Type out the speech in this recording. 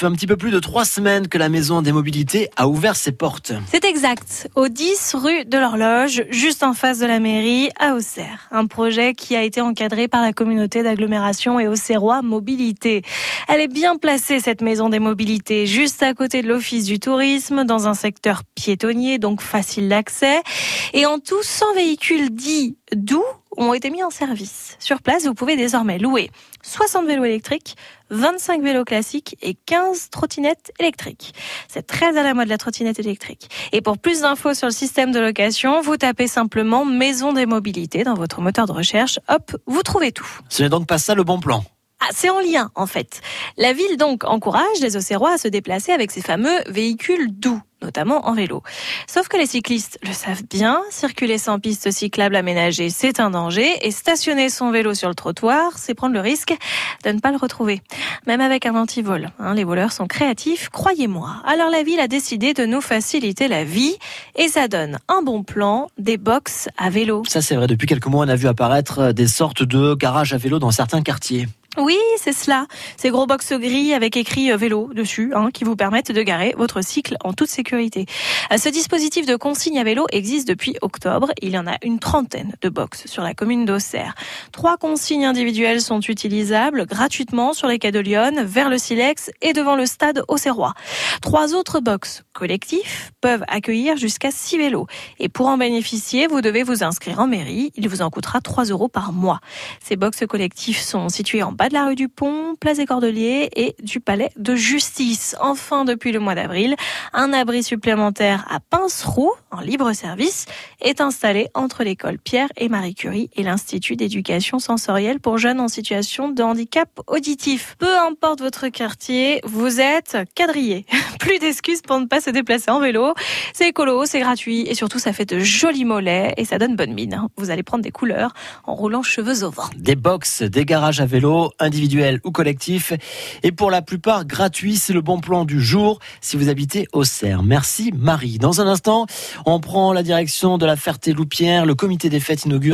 fait un petit peu plus de trois semaines que la Maison des Mobilités a ouvert ses portes. C'est exact, au 10 rue de l'Horloge, juste en face de la mairie, à Auxerre. Un projet qui a été encadré par la communauté d'agglomération et Auxerrois Mobilité. Elle est bien placée, cette Maison des Mobilités, juste à côté de l'Office du Tourisme, dans un secteur piétonnier, donc facile d'accès. Et en tout, 100 véhicules dits doux ont été mis en service. Sur place, vous pouvez désormais louer 60 vélos électriques, 25 vélos classiques et 15 trottinettes électriques. C'est très à la mode la trottinette électrique. Et pour plus d'infos sur le système de location, vous tapez simplement Maison des mobilités dans votre moteur de recherche. Hop, vous trouvez tout. Ce n'est donc pas ça le bon plan. Ah, c'est en lien, en fait. La ville, donc, encourage les Auxerrois à se déplacer avec ces fameux véhicules doux notamment en vélo. Sauf que les cyclistes le savent bien, circuler sans piste cyclable aménagée, c'est un danger, et stationner son vélo sur le trottoir, c'est prendre le risque de ne pas le retrouver. Même avec un antivol. Hein, les voleurs sont créatifs, croyez-moi. Alors la ville a décidé de nous faciliter la vie, et ça donne un bon plan, des box à vélo. Ça c'est vrai, depuis quelques mois on a vu apparaître des sortes de garages à vélo dans certains quartiers. Oui, c'est cela. Ces gros box gris avec écrit euh, vélo dessus, hein, qui vous permettent de garer votre cycle en toute sécurité. Euh, ce dispositif de consigne à vélo existe depuis octobre. Il y en a une trentaine de box sur la commune d'Auxerre. Trois consignes individuelles sont utilisables gratuitement sur les quais de Lyon, vers le Silex et devant le stade Auxerrois. Trois autres box collectifs peuvent accueillir jusqu'à six vélos. Et pour en bénéficier, vous devez vous inscrire en mairie. Il vous en coûtera 3 euros par mois. Ces box collectifs sont situés en bas de la rue du Pont, place des Cordeliers et du Palais de Justice. Enfin, depuis le mois d'avril, un abri supplémentaire à Pinceroux, en libre service, est installé entre l'école Pierre et Marie Curie et l'Institut d'éducation sensorielle pour jeunes en situation de handicap auditif. Peu importe votre quartier, vous êtes quadrillé. Plus d'excuses pour ne pas se déplacer en vélo. C'est écolo, c'est gratuit et surtout ça fait de jolis mollets et ça donne bonne mine. Vous allez prendre des couleurs en roulant cheveux au vent. Des box, des garages à vélo, individuel ou collectif. Et pour la plupart, gratuit, c'est le bon plan du jour si vous habitez au Cerf. Merci Marie. Dans un instant, on prend la direction de la Ferté-Loupière. Le comité des fêtes inaugure